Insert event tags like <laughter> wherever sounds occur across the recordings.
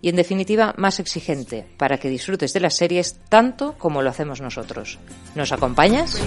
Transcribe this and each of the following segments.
y en definitiva más exigente para que disfrutes de las series tanto como lo hacemos nosotros. ¿Nos acompañas?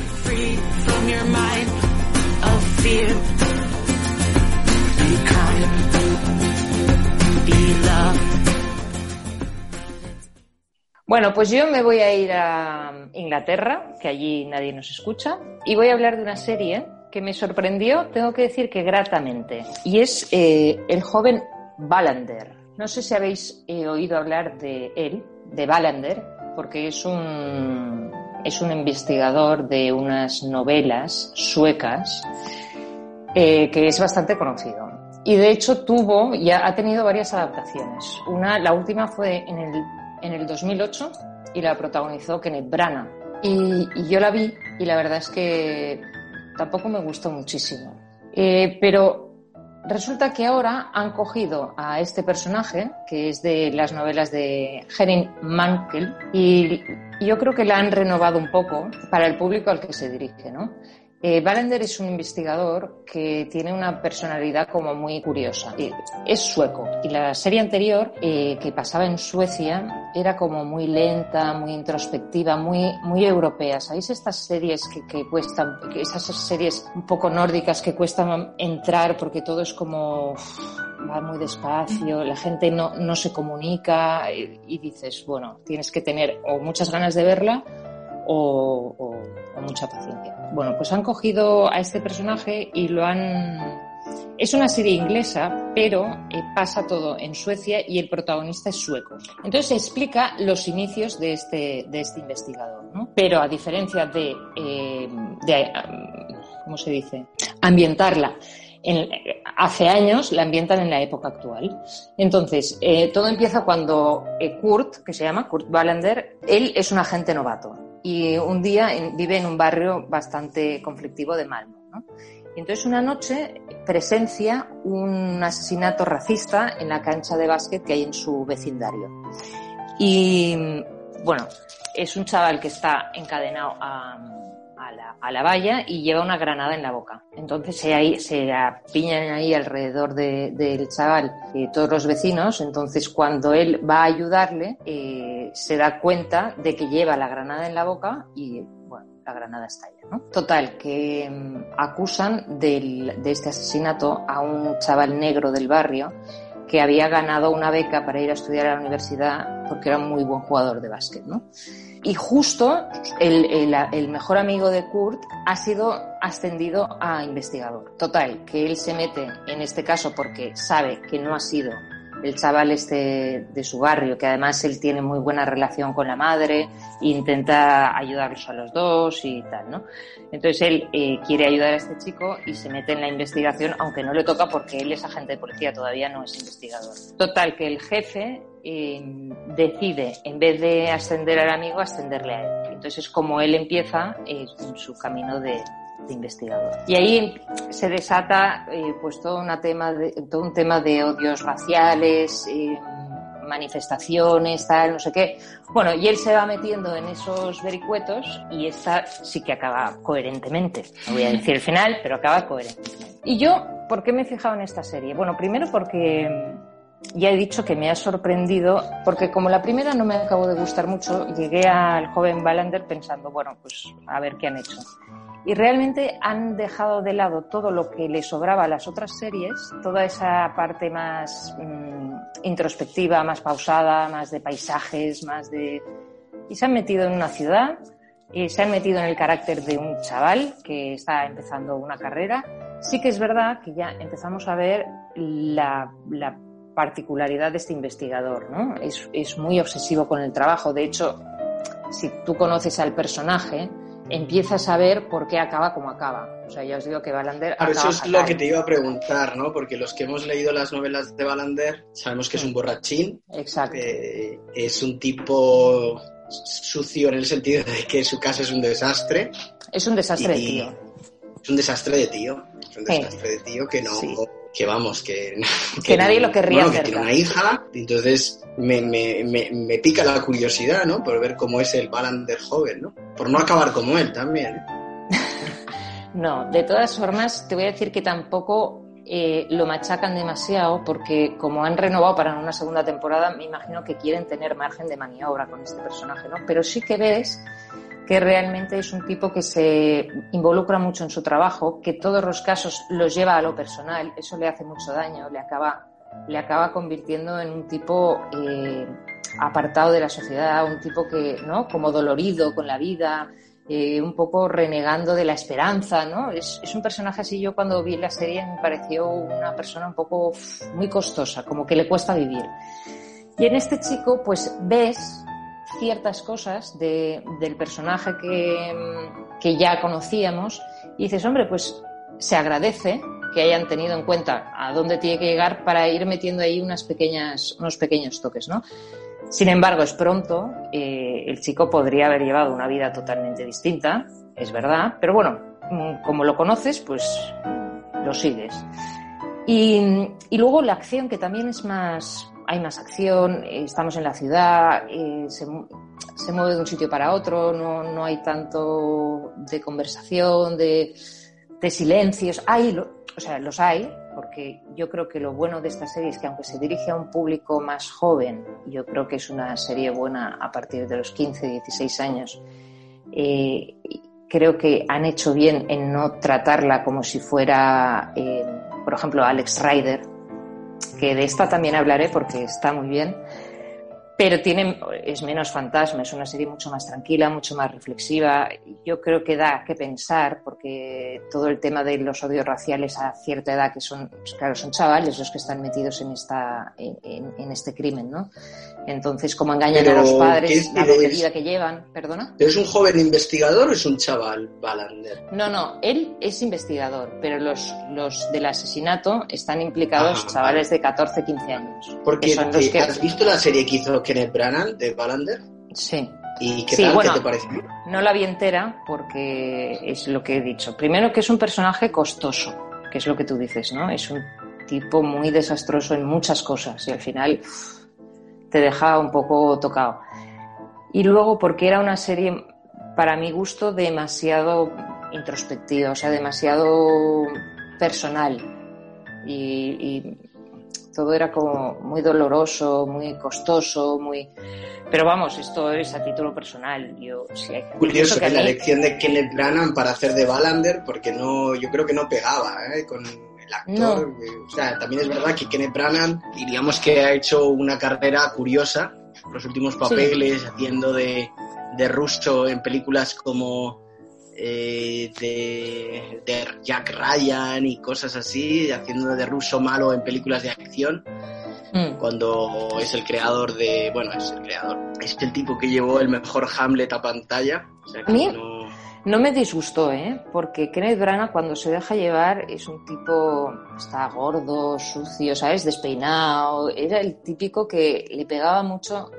Bueno, pues yo me voy a ir a Inglaterra, que allí nadie nos escucha, y voy a hablar de una serie que me sorprendió, tengo que decir que gratamente, y es eh, el joven Ballander. No sé si habéis eh, oído hablar de él, de Ballander, porque es un, es un investigador de unas novelas suecas eh, que es bastante conocido. Y de hecho tuvo, ya ha tenido varias adaptaciones. Una, la última fue en el, en el 2008 y la protagonizó Kenneth Branagh. Y, yo la vi y la verdad es que tampoco me gustó muchísimo. Eh, pero Resulta que ahora han cogido a este personaje, que es de las novelas de Henning Mankell, y yo creo que la han renovado un poco para el público al que se dirige, ¿no? Eh, es un investigador que tiene una personalidad como muy curiosa. Es sueco y la serie anterior eh, que pasaba en Suecia era como muy lenta, muy introspectiva, muy, muy europea. ¿Sabéis estas series que, que cuestan, esas series un poco nórdicas que cuestan entrar porque todo es como va muy despacio, la gente no, no se comunica y, y dices, bueno, tienes que tener o muchas ganas de verla o, o, mucha paciencia. Bueno, pues han cogido a este personaje y lo han... Es una serie inglesa, pero eh, pasa todo en Suecia y el protagonista es sueco. Entonces se explica los inicios de este, de este investigador. Pero a diferencia de, eh, de ¿cómo se dice? Ambientarla en, hace años la ambientan en la época actual. Entonces, eh, todo empieza cuando Kurt, que se llama Kurt Wallander, él es un agente novato y un día vive en un barrio bastante conflictivo de Malmo. ¿no? Y entonces una noche presencia un asesinato racista en la cancha de básquet que hay en su vecindario. Y bueno, es un chaval que está encadenado a, a la, valla y lleva una granada en la boca. Entonces se, ahí, se apiñan ahí alrededor del chaval eh, todos los vecinos. Entonces cuando él va a ayudarle, eh, se da cuenta de que lleva la granada en la boca y bueno, la granada estalla. ¿no? Total, que mm, acusan de este asesinato a un chaval negro del barrio que había ganado una beca para ir a estudiar a la universidad porque era un muy buen jugador de básquet, ¿no? Y justo el, el, mejor amigo de Kurt ha sido ascendido a investigador. Total, que él se mete en este caso porque sabe que no ha sido el chaval este de su barrio, que además él tiene muy buena relación con la madre, intenta ayudarlos a los dos y tal, ¿no? Entonces él eh, quiere ayudar a este chico y se mete en la investigación, aunque no le toca porque él es agente de policía, todavía no es investigador. Total, que el jefe eh, decide, en vez de ascender al amigo, ascenderle a él. Entonces es como él empieza eh, su camino de, de investigador. Y ahí se desata eh, pues todo, una tema de, todo un tema de odios raciales, eh, manifestaciones, tal, no sé qué. Bueno, y él se va metiendo en esos vericuetos y esta sí que acaba coherentemente. No voy a decir el final, pero acaba coherentemente. Y yo, ¿por qué me he fijado en esta serie? Bueno, primero porque ya he dicho que me ha sorprendido, porque como la primera no me acabó de gustar mucho, llegué al joven Ballander pensando, bueno, pues a ver qué han hecho y realmente han dejado de lado todo lo que le sobraba a las otras series, toda esa parte más mm, introspectiva, más pausada, más de paisajes, más de... y se han metido en una ciudad, y se han metido en el carácter de un chaval que está empezando una carrera. Sí que es verdad que ya empezamos a ver la, la particularidad de este investigador, ¿no? Es, es muy obsesivo con el trabajo. De hecho, si tú conoces al personaje, empiezas a ver por qué acaba como acaba. O sea, ya os digo que Balander. Claro, eso es lo que te iba a preguntar, ¿no? Porque los que hemos leído las novelas de Balander sabemos que es un borrachín. Exacto. Eh, es un tipo sucio en el sentido de que su casa es un desastre. Es un desastre de tío. Es un desastre de tío. Es un desastre de tío que no. Que vamos, que. Que, nadie lo querría bueno, que tiene una hija, entonces me, me, me, pica la curiosidad, ¿no? Por ver cómo es el Balander joven, ¿no? Por no acabar como él también. <laughs> no, de todas formas, te voy a decir que tampoco eh, lo machacan demasiado porque como han renovado para una segunda temporada, me imagino que quieren tener margen de maniobra con este personaje, ¿no? Pero sí que ves que realmente es un tipo que se involucra mucho en su trabajo, que todos los casos los lleva a lo personal, eso le hace mucho daño, le acaba, le acaba convirtiendo en un tipo eh, apartado de la sociedad, un tipo que, ¿no? Como dolorido con la vida, eh, un poco renegando de la esperanza, ¿no? Es, un personaje así, yo cuando vi la serie me pareció una persona un poco muy costosa, como que le cuesta vivir. Y en este chico, pues ves ciertas cosas de, del personaje que, que ya conocíamos y dices, hombre, pues se agradece que hayan tenido en cuenta a dónde tiene que llegar para ir metiendo ahí unos pequeños toques, ¿no? Sin embargo, es pronto, eh, el chico podría haber llevado una vida totalmente distinta, es verdad, pero bueno, mm, como lo conoces, pues lo sigues. Y, y luego la acción, que también es más, hay más acción, estamos en la ciudad, eh, se, se, mueve de un sitio para otro, no, no hay tanto de conversación, de, de silencios. Hay, o sea, los hay, porque yo creo que lo bueno de esta serie es que aunque se dirige a un público más joven, yo creo que es una serie buena a partir de los 15, 16 años, eh, creo que han hecho bien en no tratarla como si fuera, eh, por ejemplo, Alex Rider, que de esta también hablaré porque está muy bien, pero tiene, es menos fantasma, es una serie mucho más tranquila, mucho más reflexiva. Yo creo que da que pensar, porque todo el tema de los odios raciales a cierta edad, que son, claro, son chavales los que están metidos en, esta, en, en este crimen, ¿no? Entonces, cómo engañan a los padres, la vida que llevan, perdona. ¿Es un joven investigador o es un chaval, Balander? No, no, él es investigador, pero los, los del asesinato están implicados chavales de 14, 15 años. Porque ¿has visto la serie que hizo Kenneth Branagh de Balander? Sí. ¿Y qué tal? ¿Qué te parece? No la vi entera porque es lo que he dicho. Primero que es un personaje costoso, que es lo que tú dices, ¿no? Es un tipo muy desastroso en muchas cosas y al final te deja un poco tocado. Y luego porque era una serie, para mi gusto, demasiado introspectiva, o sea, demasiado personal. Y, todo era como muy doloroso, muy costoso, muy... Pero vamos, esto es a título personal. Yo, si hay Curioso que, la elección de Kenneth Branagh para hacer de Ballander, porque no, yo creo que no pegaba ¿eh? con, actor. O sea, también es verdad que Kenneth Branagh, diríamos que ha hecho una carrera curiosa. Los últimos papeles, haciendo de, de ruso en películas como eh, de, de, Jack Ryan y cosas así, haciendo de ruso malo en películas de acción. Mm. Cuando es el creador de. Bueno, es el creador. Es el tipo que llevó el mejor Hamlet a pantalla. O sea, que no no me disgustó, ¿eh? Porque Kenneth Branagh cuando se deja llevar es un tipo, está gordo, sucio, ¿sabes? Despeinado. Era el típico que le pegaba mucho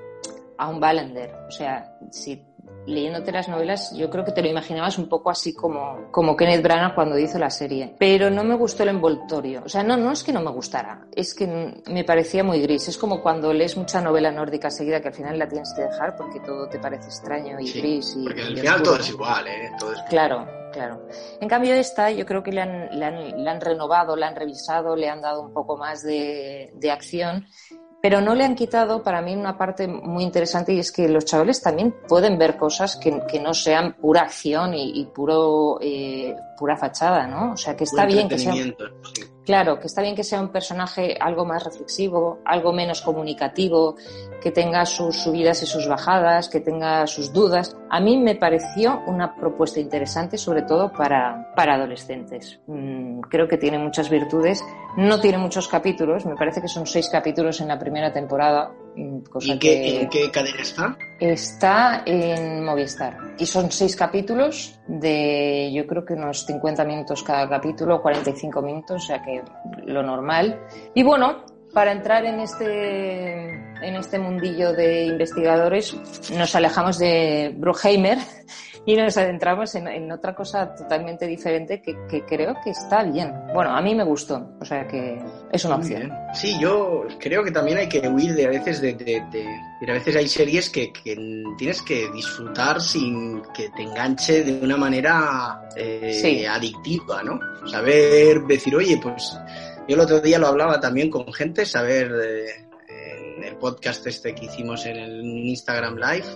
a un Ballender. O sea, si leyéndote las novelas, yo creo que te lo imaginabas un poco así como, como Kenneth Branagh cuando hizo la serie. Pero no me gustó el envoltorio. O sea, no, no es que no me gustara, es que me parecía muy gris. Es como cuando lees mucha novela nórdica seguida que al final la tienes que dejar porque todo te parece extraño y gris. Y, porque al final todo es igual, ¿eh? Todo es... Claro, claro. En cambio esta yo creo que le han, le han, le han renovado, le han revisado, le han dado un poco más de, de acción pero no le han quitado para mí una parte muy interesante y es que los chavales también pueden ver cosas que, que no sean pura acción y, y puro eh, pura fachada, ¿no? O sea, que está bien que sea Claro, que está bien que sea un personaje algo más reflexivo, algo menos comunicativo, que tenga sus subidas y sus bajadas, que tenga sus dudas. A mí me pareció una propuesta interesante, sobre todo para, para adolescentes. Mm, creo que tiene muchas virtudes. No tiene muchos capítulos, me parece que son seis capítulos en la primera temporada, ¿Y en qué cadena está? Está en Movistar. Y son seis capítulos de, yo creo que unos 50 minutos cada capítulo, 45 minutos, o sea que lo normal. Y bueno, para entrar en este, en este mundillo de investigadores, nos alejamos de Bruheimer y nos adentramos en, otra cosa totalmente diferente que, creo que está bien. Bueno, a mí me gustó, o sea que es una opción. Sí, yo creo que también hay que huir de a veces de... de, a veces hay series que, tienes que disfrutar sin que te enganche de una manera eh, adictiva, ¿no? Saber decir, oye, pues yo el otro día lo hablaba también con gente, saber eh, en el podcast este que hicimos en el Instagram Live,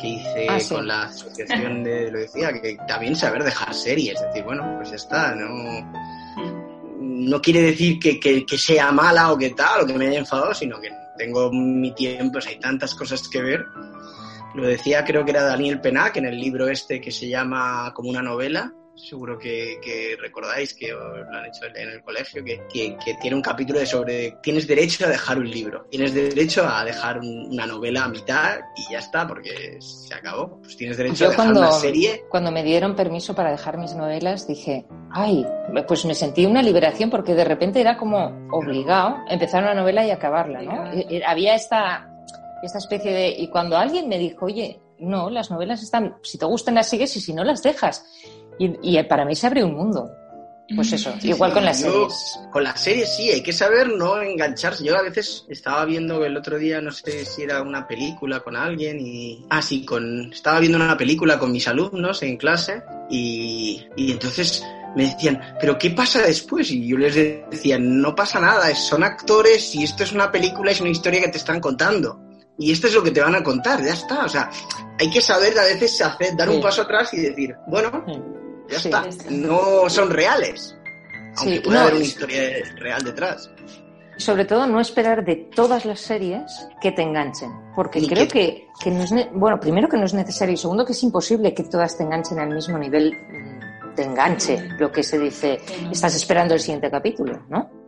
que hice ah, con la asociación de, lo decía, que también saber dejar series, es decir, bueno, pues ya está, no, no quiere decir que, que, sea mala o que tal, o que me haya enfadado, sino que tengo mi tiempo, hay tantas cosas que ver. Lo decía, creo que era Daniel Penac en el libro este que se llama como una novela, seguro que, recordáis que lo han hecho en el colegio, que, tiene un capítulo de sobre tienes derecho a dejar un libro, tienes derecho a dejar una novela a mitad y ya está, porque se acabó. Pues tienes derecho a dejar cuando, una serie. Cuando me dieron permiso para dejar mis novelas, dije, ay, pues me sentí una liberación porque de repente era como obligado empezar una novela y acabarla, ¿no? Había esta, esta especie de... Y cuando alguien me dijo, oye, no, las novelas están, si te gustan las sigues y si no las dejas. Y, para mí se abre un mundo. Pues eso, igual con las series. Con las series sí, hay que saber no engancharse. Yo a veces estaba viendo el otro día, no sé si era una película con alguien y... Ah, sí, con... estaba viendo una película con mis alumnos en clase y, y entonces me decían, pero ¿qué pasa después? Y yo les decía, no pasa nada, son actores y esto es una película, es una historia que te están contando. Y esto es lo que te van a contar, ya está. O sea, hay que saber a veces hacer, dar un paso atrás y decir, bueno, ya está. No son reales. Aunque pueda haber una historia real detrás. Sobre todo no esperar de todas las series que te enganchen. Porque creo que, que, no es. Bueno, primero que no es necesario y segundo que es imposible que todas te enganchen al mismo nivel mm, de enganche. Lo que se dice, estás esperando el siguiente capítulo, ¿no?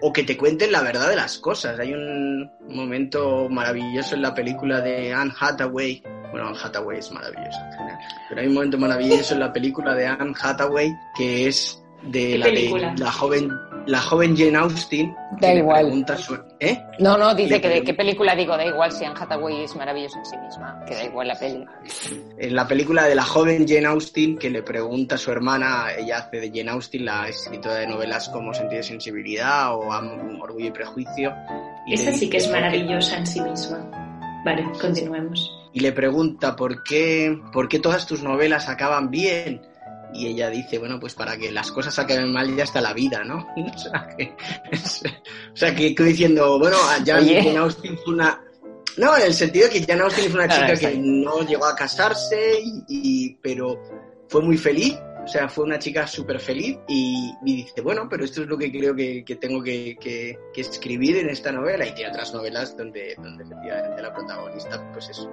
o, que te cuenten la verdad de las cosas. Hay un momento maravilloso en la película de Anne Hathaway. Bueno, Anne Hathaway es maravillosa en general. Pero hay un momento maravilloso en la película de Anne Hathaway que es de la, de la joven la joven Jane Austen da igual ¿eh? no no dice que de qué película digo da igual si Anne Hathaway es maravillosa en sí misma que da igual la peli en la película de la joven Jane Austen que le pregunta a su hermana ella hace de Jane Austen la escritora de novelas como Sentido y Sensibilidad o Orgullo y Prejuicio esa sí que es maravillosa en sí misma vale continuemos. Y le pregunta por qué por qué todas tus novelas acaban bien y ella dice, bueno, pues para que las cosas acaben mal ya está la vida, ¿no? <laughs> o sea, que, o sea, que, diciendo, bueno, Jane Austen fue una... No, en el sentido de que Jane Austen fue una chica que no llegó a casarse, y, pero fue muy feliz, o sea, fue una chica súper feliz y, dice, bueno, pero esto es lo que creo que, que tengo que, que, escribir en esta novela y tiene otras novelas donde, donde efectivamente la protagonista pues es,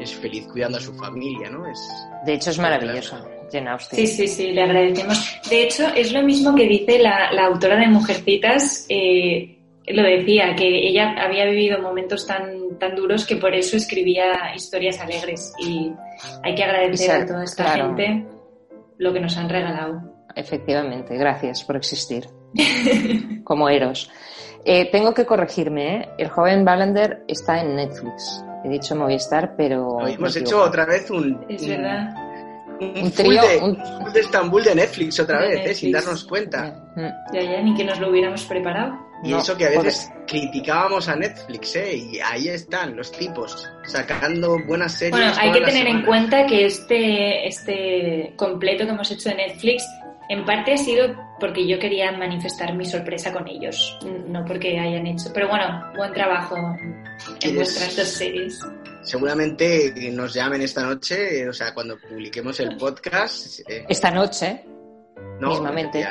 es feliz cuidando a su familia, ¿no? Es, de hecho es maravillosa. Sí, sí, sí, le agradecemos. De hecho, es lo mismo que dice la, autora de Mujercitas, eh, lo decía, que ella había vivido momentos tan, tan duros que por eso escribía historias alegres y hay que agradecer a toda esta gente lo que nos han regalado. Efectivamente, gracias por existir. <laughs> Como Eros. Eh, tengo que corregirme, ¿eh? El joven Ballander está en Netflix. He dicho Movistar, pero... hemos hecho otra vez un... Es verdad un, trío, de, Estambul de Netflix otra vez, ¿eh? sin darnos cuenta. Ya, ya, ni que nos lo hubiéramos preparado. Y eso que a veces criticábamos a Netflix, ¿eh? Y ahí están los tipos, sacando buenas series. Bueno, hay que tener en cuenta que este, este completo que hemos hecho de Netflix, en parte ha sido porque yo quería manifestar mi sorpresa con ellos, no porque hayan hecho. Pero bueno, buen trabajo en vuestras dos series seguramente nos llamen esta noche, o sea, cuando publiquemos el podcast. Eh, esta noche, no, mismamente.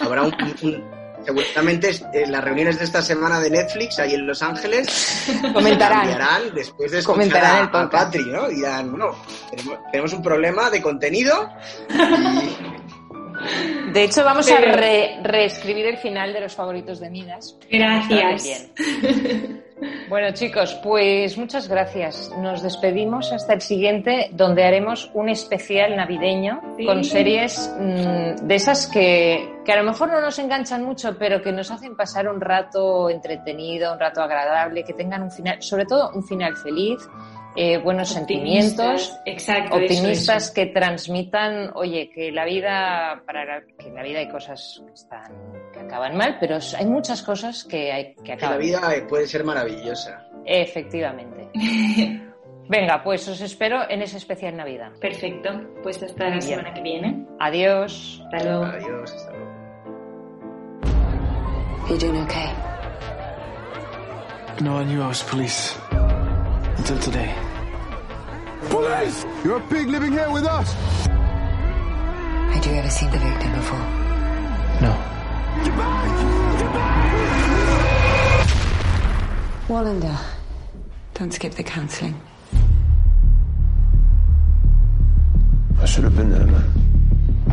habrá un, seguramente en las reuniones de esta semana de Netflix ahí en Los Ángeles <laughs> comentarán después de escuchar a, a, Patri, ¿no? Y dirán, bueno, tenemos, un problema de contenido <laughs> De hecho, vamos a reescribir el final de los favoritos de Midas. Gracias. <laughs> Bueno, chicos, pues muchas gracias. Nos despedimos hasta el siguiente, donde haremos un especial navideño con series mmm, de esas que, que a lo mejor no nos enganchan mucho, pero que nos hacen pasar un rato entretenido, un rato agradable, que tengan un final, sobre todo un final feliz eh, buenos optimistas, sentimientos, exacto, optimistas eso, eso. que transmitan, oye, que la vida, para la, que la vida hay cosas que están, acaban mal, pero hay muchas cosas que hay que Que acaban. la vida puede ser maravillosa. Efectivamente. <laughs> Venga, pues os espero en ese especial Navidad. Perfecto, pues hasta la semana que viene. Adiós. Hasta luego. Adiós, hasta luego. You doing okay? No, I knew I was police. Until today. Police! You're a pig living here with us! Had you ever seen the victim before? Wallander. Don't skip the counselling. I should have been there, man.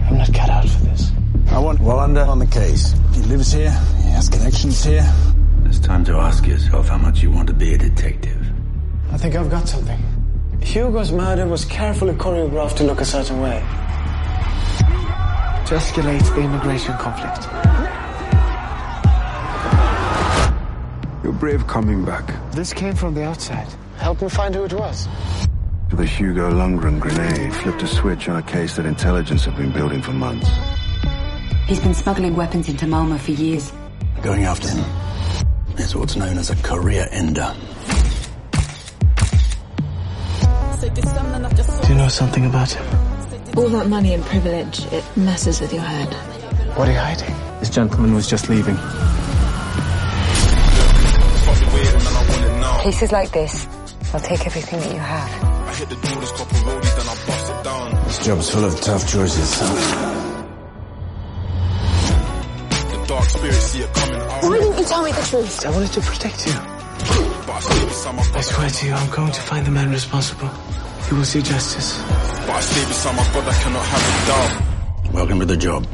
I'm not cut out for this. I want Wallander on the case. He lives here, he has connections here. It's time to ask yourself how much you want to be a detective. I think I've got something. Hugo's murder was carefully choreographed to look a certain way. To escalate the immigration conflict. Brave coming back. This came from the outside. Help me find who it was. The Hugo Lundgren grenade flipped a switch on a case that intelligence have been building for months. He's been smuggling weapons into Malmo for years. Going after him is what's known as a career ender. Do you know something about him? All that money and privilege, it messes with your head. What are you hiding? This gentleman was just leaving. Cases like this, I'll take everything that you have. This job's full of tough choices. Why didn't you tell me the truth? I wanted to protect you. I swear to you, I'm going to find the man responsible. You will see justice. Welcome to the job.